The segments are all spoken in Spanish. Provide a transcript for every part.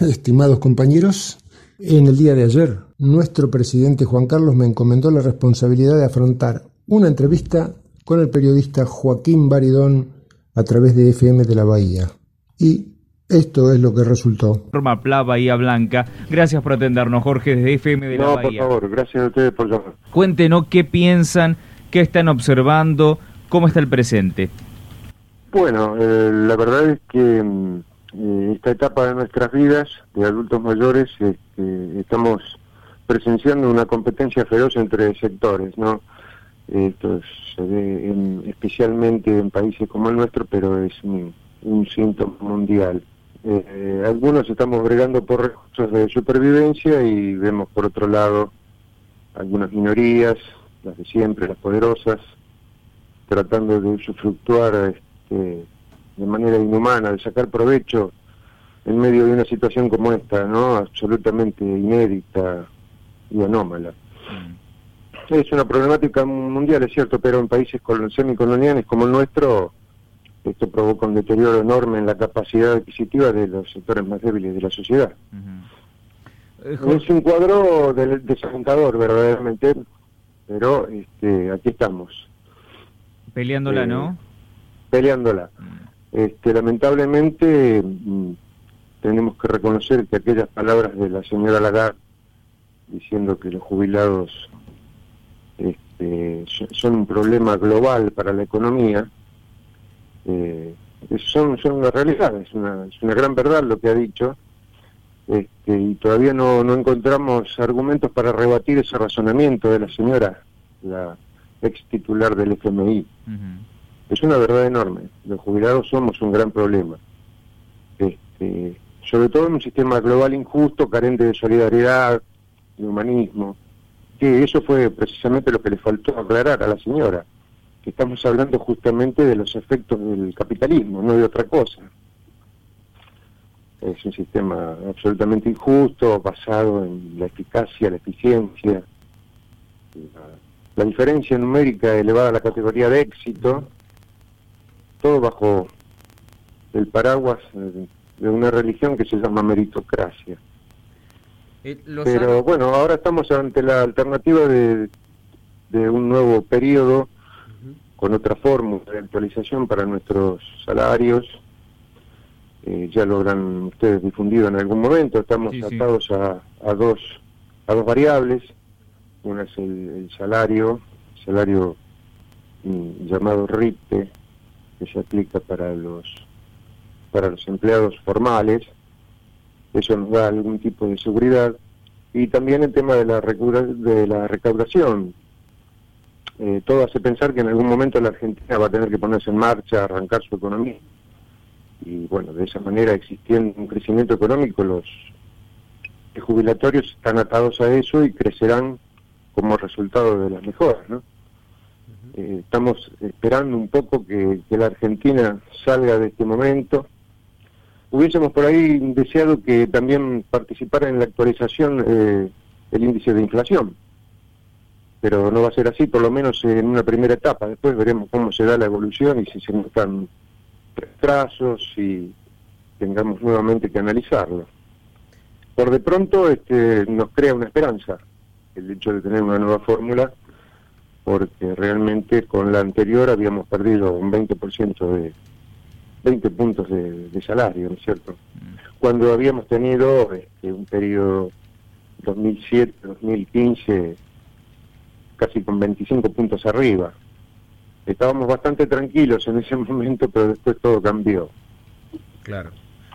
estimados compañeros. En el día de ayer, nuestro presidente Juan Carlos me encomendó la responsabilidad de afrontar una entrevista con el periodista Joaquín Baridón a través de FM de la Bahía. Y esto es lo que resultó. Forma Pla Bahía Blanca. Gracias por atendernos, Jorge, desde FM de la Bahía. No, por favor, gracias a ustedes por llamar. Cuéntenos qué piensan, qué están observando, cómo está el presente. Bueno, eh, la verdad es que mm, eh, esta etapa de nuestras vidas, de adultos mayores, este, estamos presenciando una competencia feroz entre sectores, ¿no? Esto se ve especialmente en países como el nuestro, pero es un, síntoma mundial. Eh, algunos estamos bregando por recursos de supervivencia y vemos por otro lado algunas minorías, las de siempre, las poderosas, tratando de usufructuar este, de manera inhumana, de sacar provecho en medio de una situación como esta, ¿no? Absolutamente inédita y anómala. Mm. Es una problemática mundial, es cierto, pero en países semicoloniales como el nuestro, esto provoca un deterioro enorme en la capacidad adquisitiva de los sectores más débiles de la sociedad. Eh, es un cuadro desalentador, verdaderamente, pero este, aquí estamos. Peleándola, ¿no? Eh, peleándola. Mm. Este, lamentablemente mm, tenemos que reconocer que aquellas palabras de la señora Lagarde diciendo que los jubilados este, son un problema global para la economía, eh, son, son una realidad, es una, es una gran verdad lo que ha dicho, este, y todavía no, no encontramos argumentos para rebatir ese razonamiento de la señora, la ex titular del FMI es una verdad enorme. Los jubilados somos un gran problema. Este, sobre todo en un sistema global injusto, carente de solidaridad, de humanismo. Que eso fue precisamente lo que le faltó aclarar a la señora, que estamos hablando justamente de los efectos del capitalismo, no de otra cosa. Es un sistema absolutamente injusto, basado en la eficacia, la eficiencia, la diferencia numérica elevada a la categoría de éxito, todo bajo el paraguas de una religión que se llama meritocracia. Eh, Pero bueno, ahora estamos ante la alternativa de, de un nuevo periodo con otra fórmula de actualización para nuestros salarios. Eh, ya lo habrán ustedes difundido en algún momento. Estamos atados A, a, dos a dos variables. Una es el, salario, salario mm, llamado RIPE, que se aplica para los para los empleados formales, eso nos da algún tipo de seguridad, y también el tema de la, de la recaudación. Eh, todo hace pensar que en algún momento la Argentina va a tener que ponerse en marcha, arrancar su economía. Y bueno, de esa manera, existiendo un crecimiento económico, los jubilatorios están atados a eso y crecerán como resultado de las mejoras, ¿no? Eh, estamos esperando un poco que, la Argentina salga de este momento. Hubiésemos por ahí deseado que también participara en la actualización eh, el índice de inflación, pero no va a ser así, por lo menos en una primera etapa. Después veremos cómo se da la evolución y si se notan retrasos y tengamos nuevamente que analizarlo. Por de pronto este, nos crea una esperanza el hecho de tener una nueva fórmula porque realmente con la anterior habíamos perdido un 20% de 20 puntos de, salario, ¿no es cierto? Mm. Cuando habíamos tenido este, un periodo 2007-2015 casi con 25 puntos arriba. Estábamos bastante tranquilos en ese momento, pero después todo cambió. Claro.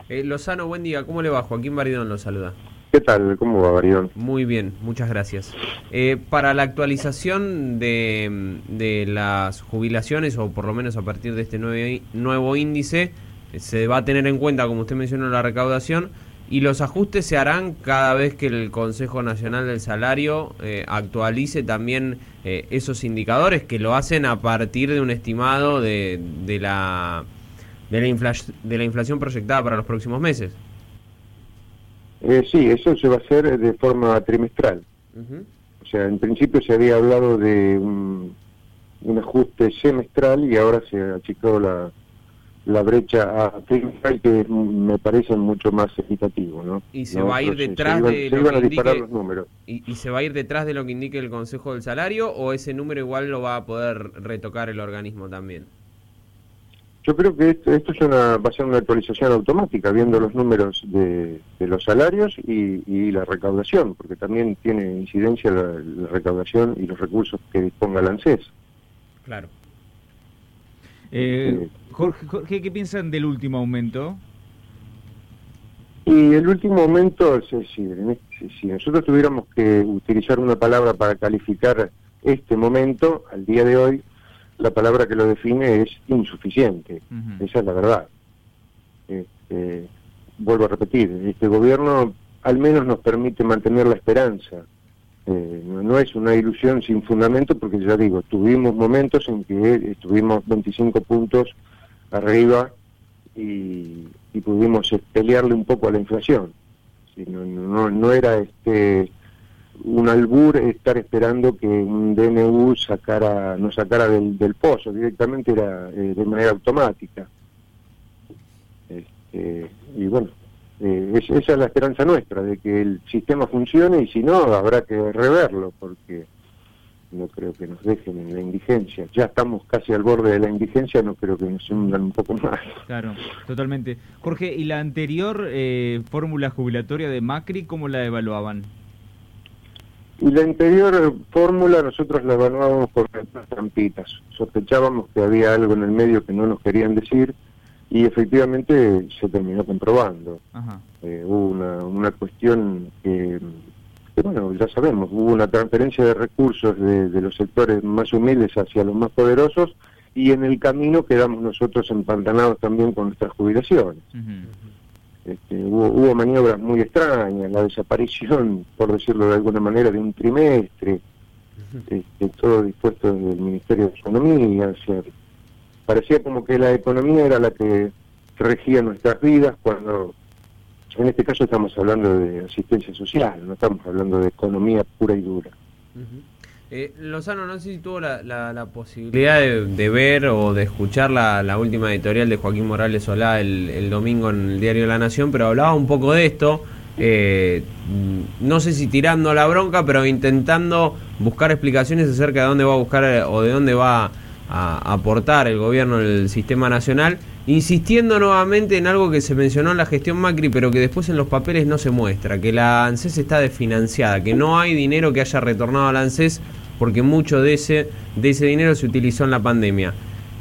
Eh, Lozano, buen día. ¿Cómo le va? Joaquín Baridón lo saluda. ¿Qué tal? ¿Cómo va, Baridón? Muy bien, muchas gracias. Eh, para la actualización de, de, las jubilaciones, o por lo menos a partir de este nuevo, nuevo índice, se va a tener en cuenta, como usted mencionó, la recaudación y los ajustes se harán cada vez que el Consejo Nacional del Salario eh, actualice también eh, esos indicadores que lo hacen a partir de un estimado de, de, la, de, la, de la inflación proyectada para los próximos meses. Eh, sí, eso se va a hacer de forma trimestral. O sea, en principio se había hablado de un, ajuste semestral y ahora se ha achicado la, la brecha a que me parece mucho más equitativo, ¿no? Y se va a ir detrás de lo que indique, los números. Y, y, se va a ir detrás de lo que indique el Consejo del Salario o ese número igual lo va a poder retocar el organismo también. Yo creo que esto, es una, va a ser una actualización automática, viendo los números de, los salarios y, la recaudación, porque también tiene incidencia la, recaudación y los recursos que disponga la ANSES. Claro. Eh, Jorge, ¿qué piensan del último aumento? Y el último aumento, es decir, si nosotros tuviéramos que utilizar una palabra para calificar este momento, al día de hoy, la palabra que lo define es insuficiente. Esa es la verdad. Este, vuelvo a repetir, este gobierno al menos nos permite mantener la esperanza. Eh, no, es una ilusión sin fundamento porque ya digo, tuvimos momentos en que estuvimos 25 puntos arriba y, pudimos pelearle un poco a la inflación. no, no, no era este un albur estar esperando que un DNU sacara, no sacara del, del pozo, directamente era eh, de manera automática. Este, y bueno, eh, esa es la esperanza nuestra, de que el sistema funcione y si no, habrá que reverlo, porque no creo que nos dejen en la indigencia. Ya estamos casi al borde de la indigencia, no creo que nos hundan un poco más. Claro, totalmente. Jorge, ¿y la anterior eh, fórmula jubilatoria de Macri, cómo la evaluaban? Y la anterior fórmula nosotros la evaluábamos por trampitas. Sospechábamos que había algo en el medio que no nos querían decir y efectivamente se terminó comprobando. Eh, hubo una, una cuestión que, bueno, ya sabemos, hubo una transferencia de recursos de, los sectores más humildes hacia los más poderosos y en el camino quedamos nosotros empantanados también con nuestras jubilaciones. Este, hubo, maniobras muy extrañas, la desaparición, por decirlo de alguna manera, de un trimestre, este, todo dispuesto desde el Ministerio de Economía. parecía como que la economía era la que regía nuestras vidas cuando en este caso estamos hablando de asistencia social, no estamos hablando de economía pura y dura. Eh, Lozano, no sé si tuvo la, la, posibilidad de, ver o de escuchar la, la, última editorial de Joaquín Morales Solá el, el, domingo en el diario La Nación, pero hablaba un poco de esto. Eh, no sé si tirando la bronca, pero intentando buscar explicaciones acerca de dónde va a buscar o de dónde va a aportar el gobierno el sistema nacional, insistiendo nuevamente en algo que se mencionó en la gestión Macri, pero que después en los papeles no se muestra, que la ANSES está desfinanciada, que no hay dinero que haya retornado a la ANSES porque mucho de ese, de ese dinero se utilizó en la pandemia.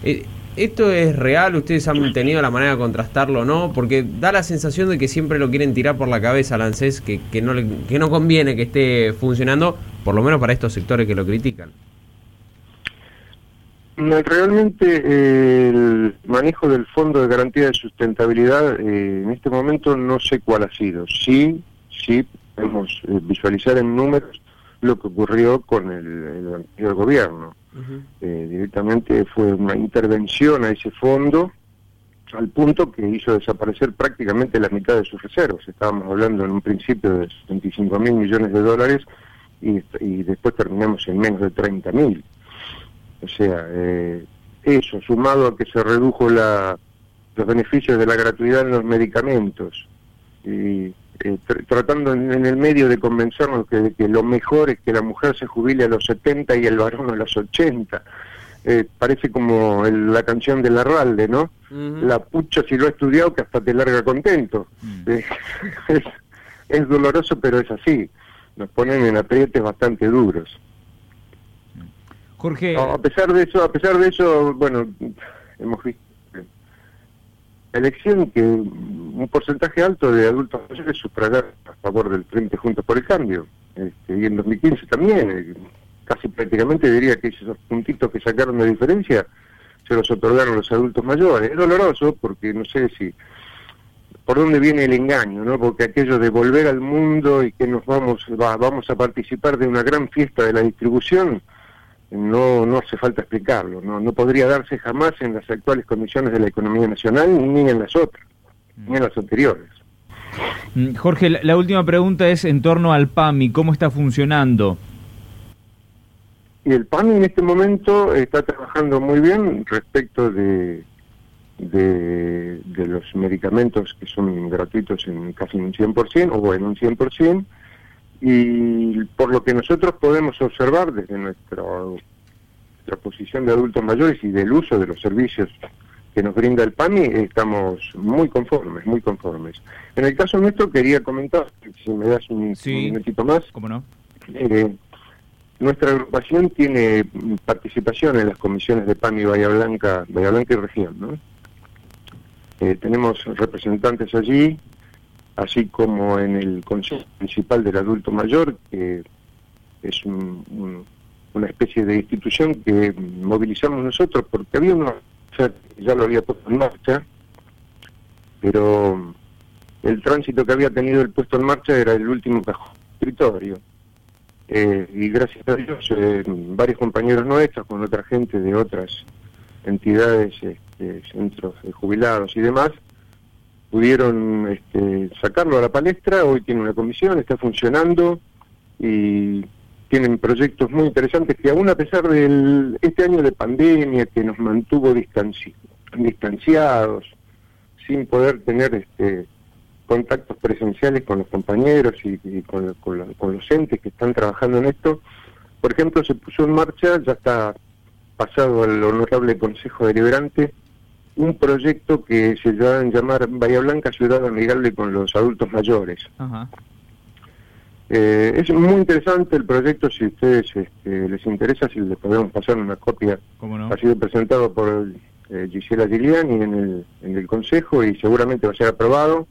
Eh, ¿Esto es real? ¿Ustedes han tenido la manera de contrastarlo o no? Porque da la sensación de que siempre lo quieren tirar por la cabeza al ANSES, que, que, no, que no conviene que esté funcionando, por lo menos para estos sectores que lo critican. Realmente el manejo del Fondo de Garantía de Sustentabilidad eh, en este momento no sé cuál ha sido. Sí, sí, podemos eh, visualizar en números lo que ocurrió con el, anterior gobierno. Eh, directamente fue una intervención a ese fondo al punto que hizo desaparecer prácticamente la mitad de sus reservas. Estábamos hablando en un principio de 75 mil millones de dólares y, después terminamos en menos de 30 mil. O sea, eh, eso sumado a que se redujo la, los beneficios de la gratuidad en los medicamentos y eh, tratando en, el medio de convencernos que, de que lo mejor es que la mujer se jubile a los 70 y el varón a los 80. Eh, parece como la canción de Larralde, ¿no? La pucha si lo ha estudiado que hasta te larga contento. Mm. Eh, es, doloroso, pero es así. Nos ponen en aprietes bastante duros. A pesar de eso, a pesar de eso, bueno, hemos visto elección que un porcentaje alto de adultos mayores sufragar a favor del Frente Juntos por el Cambio. Este, y en 2015 también, eh, casi prácticamente diría que esos puntitos que sacaron de diferencia se los otorgaron los adultos mayores. Es doloroso porque no sé si por dónde viene el engaño, ¿no? Porque aquello de volver al mundo y que nos vamos vamos a participar de una gran fiesta de la distribución, no, no hace falta explicarlo, no, no podría darse jamás en las actuales condiciones de la economía nacional ni en las otras, ni en las anteriores. Mm, Jorge, la, última pregunta es en torno al PAMI, ¿cómo está funcionando? Y el PAMI en este momento está trabajando muy bien respecto de, de, de los medicamentos que son gratuitos en casi un 100% o en un 100%, y por lo que nosotros podemos observar desde nuestra, nuestra posición de adultos mayores y del uso de los servicios que nos brinda el PAMI, estamos muy conformes, muy conformes. En el caso nuestro quería comentar, si me das un, Sí. un minutito más, ¿Cómo no? eh, nuestra agrupación tiene participación en las comisiones de PAMI Bahía Blanca, Bahía Blanca y región, ¿no? Eh, tenemos representantes allí, así como en el Consejo Municipal del Adulto Mayor, que es un- un- una especie de institución que movilizamos nosotros porque había una ya lo había puesto en marcha, pero el tránsito que había tenido el puesto en marcha era el último cajón escritorio. Eh, y gracias a Dios, eh, varios compañeros nuestros, con otra gente de otras entidades, este, centros de jubilados y demás, pudieron este, sacarlo a la palestra. Hoy tiene una comisión, está funcionando y tienen proyectos muy interesantes que aún a pesar de este año de pandemia que nos mantuvo distanci- distanciados, sin poder tener este, contactos presenciales con los compañeros y, y con, con la- con los entes que están trabajando en esto. Por ejemplo, se puso en marcha, ya está pasado al honorable Consejo Deliberante, un proyecto que se va a llamar Bahía Blanca Ciudad Amigable con los Adultos Mayores. Ajá. Eh, es muy interesante el proyecto, si a ustedes este, les interesa, si les podemos pasar una copia ha sido presentado por eh, Gisela Giuliani en el, en el Consejo y seguramente va a ser aprobado.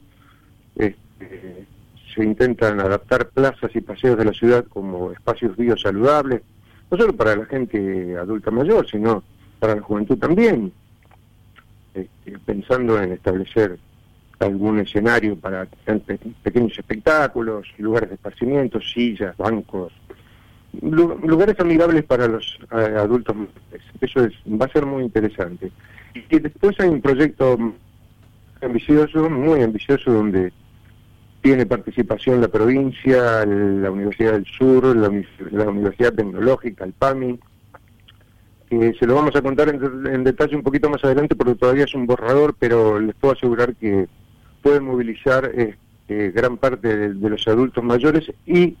Este, se intentan adaptar plazas y paseos de la ciudad como espacios biosaludables, no solo para la gente adulta mayor, sino para la juventud también, Este, pensando en establecer algún escenario para pe- pequeños espectáculos, lugares de esparcimiento, sillas, bancos, lu- lugares amigables para los eh, adultos. Eso es, va a ser muy interesante. Y después hay un proyecto ambicioso, muy ambicioso, donde tiene participación la provincia, la Universidad del Sur, la Universidad Tecnológica, el PAMI, que se lo vamos a contar en, detalle un poquito más adelante porque todavía es un borrador, pero les puedo asegurar que puede movilizar eh, gran parte de, de los adultos mayores y,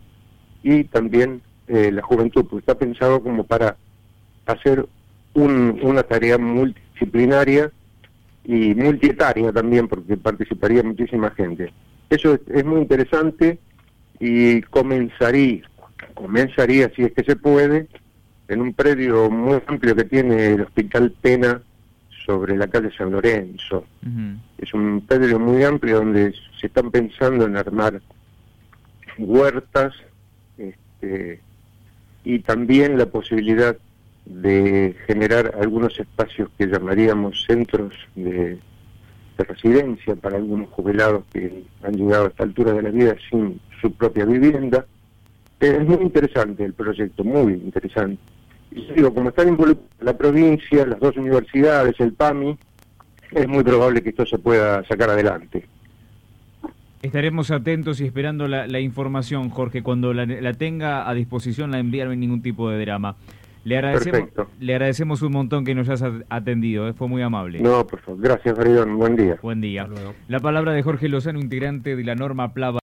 y también eh, la juventud, porque está pensado como para hacer un- una tarea multidisciplinaria y multietaria también, porque participaría muchísima gente. Eso es, es muy interesante y comenzaría, comenzaría, si es que se puede, en un predio muy amplio que tiene el Hospital Pena sobre la calle San Lorenzo. Es un predio muy amplio donde se están pensando en armar huertas este, y también la posibilidad de generar algunos espacios que llamaríamos centros de, de residencia para algunos jubilados que han llegado a esta altura de la vida sin su propia vivienda. Es muy interesante el proyecto, muy interesante. Y yo digo, como están involucradas la provincia, las dos universidades, el PAMI, es muy probable que esto se pueda sacar adelante. Estaremos atentos y esperando la, la información, Jorge. Cuando la, la tenga a disposición, la enviarme ningún tipo de drama. Le agradecemos, Perfecto. le agradecemos un montón que nos hayas atendido, eh, fue muy amable. No, por favor. Gracias, Faridón. Buen día. Buen día. Hasta luego. La palabra de Jorge Lozano, integrante de la norma Plava.